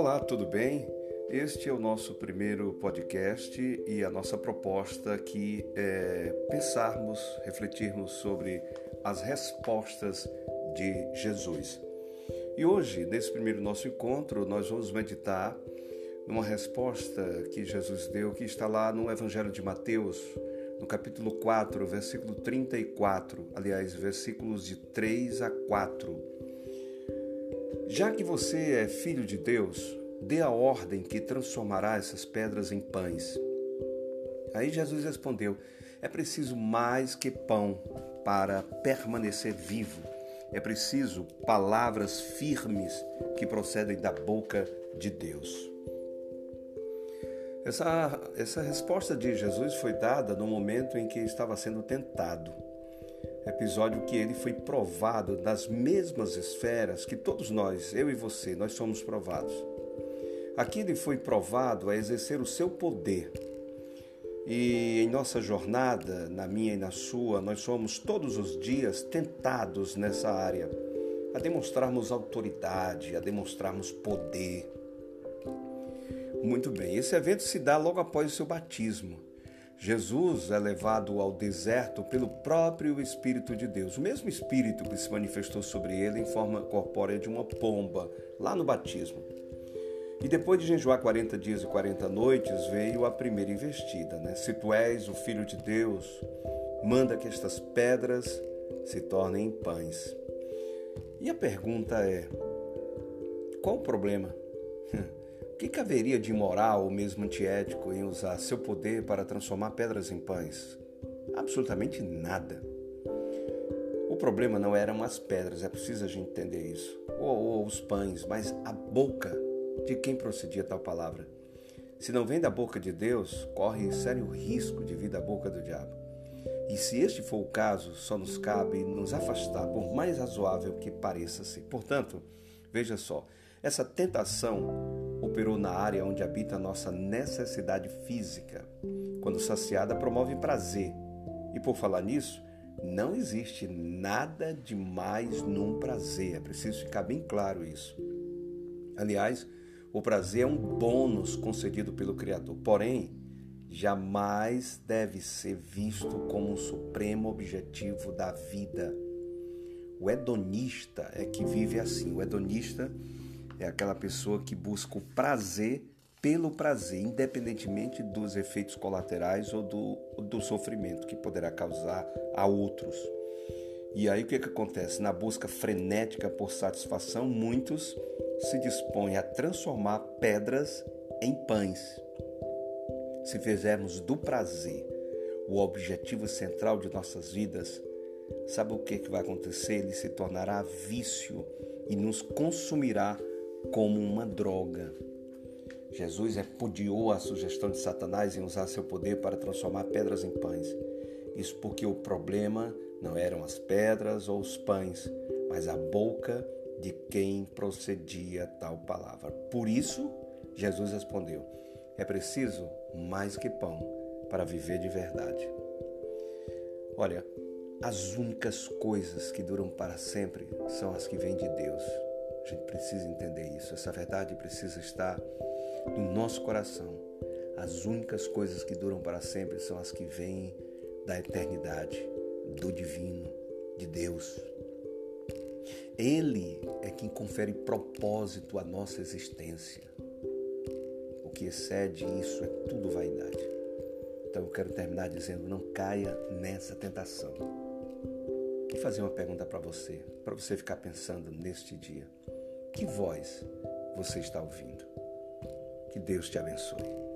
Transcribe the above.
Olá, tudo bem? Este é o nosso primeiro podcast e a nossa proposta aqui é pensarmos, refletirmos sobre as respostas de Jesus. E hoje, nesse primeiro nosso encontro, nós vamos meditar numa resposta que Jesus deu, que está lá no Evangelho de Mateus, no capítulo 4, versículo 34, aliás, versículos de 3 a 4. Já que você é filho de Deus, dê a ordem que transformará essas pedras em pães. Aí Jesus respondeu: É preciso mais que pão para permanecer vivo. É preciso palavras firmes que procedem da boca de Deus. Essa, essa resposta de Jesus foi dada no momento em que estava sendo tentado. Episódio que ele foi provado nas mesmas esferas que todos nós, eu e você, nós somos provados. Aqui ele foi provado a exercer o seu poder. E em nossa jornada, na minha e na sua, nós somos todos os dias tentados nessa área, a demonstrarmos autoridade, a demonstrarmos poder, muito bem, esse evento se dá logo após o seu batismo. Jesus é levado ao deserto pelo próprio Espírito de Deus, o mesmo Espírito que se manifestou sobre ele em forma corpórea de uma pomba, lá no batismo. E depois de jejuar 40 dias e 40 noites, veio a primeira investida. Né? Se tu és o Filho de Deus, manda que estas pedras se tornem pães. E a pergunta é: qual o problema? que caberia de imoral ou mesmo antiético em usar seu poder para transformar pedras em pães? Absolutamente nada. O problema não eram as pedras, é preciso a gente entender isso, ou, ou os pães, mas a boca de quem procedia tal palavra. Se não vem da boca de Deus, corre sério risco de vir da boca do diabo. E se este for o caso, só nos cabe nos afastar, por mais razoável que pareça-se. Portanto, veja só, essa tentação operou na área onde habita a nossa necessidade física. Quando saciada, promove prazer. E por falar nisso, não existe nada de mais num prazer. É preciso ficar bem claro isso. Aliás, o prazer é um bônus concedido pelo Criador. Porém, jamais deve ser visto como um supremo objetivo da vida. O hedonista é que vive assim. O hedonista é aquela pessoa que busca o prazer pelo prazer, independentemente dos efeitos colaterais ou do, do sofrimento que poderá causar a outros. E aí o que, que acontece? Na busca frenética por satisfação, muitos se dispõem a transformar pedras em pães. Se fizermos do prazer o objetivo central de nossas vidas, sabe o que, que vai acontecer? Ele se tornará vício e nos consumirá como uma droga. Jesus repudiou a sugestão de Satanás em usar seu poder para transformar pedras em pães. Isso porque o problema não eram as pedras ou os pães, mas a boca de quem procedia tal palavra. Por isso, Jesus respondeu: É preciso mais que pão para viver de verdade. Olha, as únicas coisas que duram para sempre são as que vêm de Deus. A gente precisa entender isso. Essa verdade precisa estar no nosso coração. As únicas coisas que duram para sempre são as que vêm da eternidade, do divino, de Deus. Ele é quem confere propósito à nossa existência. O que excede isso é tudo vaidade. Então eu quero terminar dizendo: não caia nessa tentação. E fazer uma pergunta para você, para você ficar pensando neste dia. Que voz você está ouvindo? Que Deus te abençoe.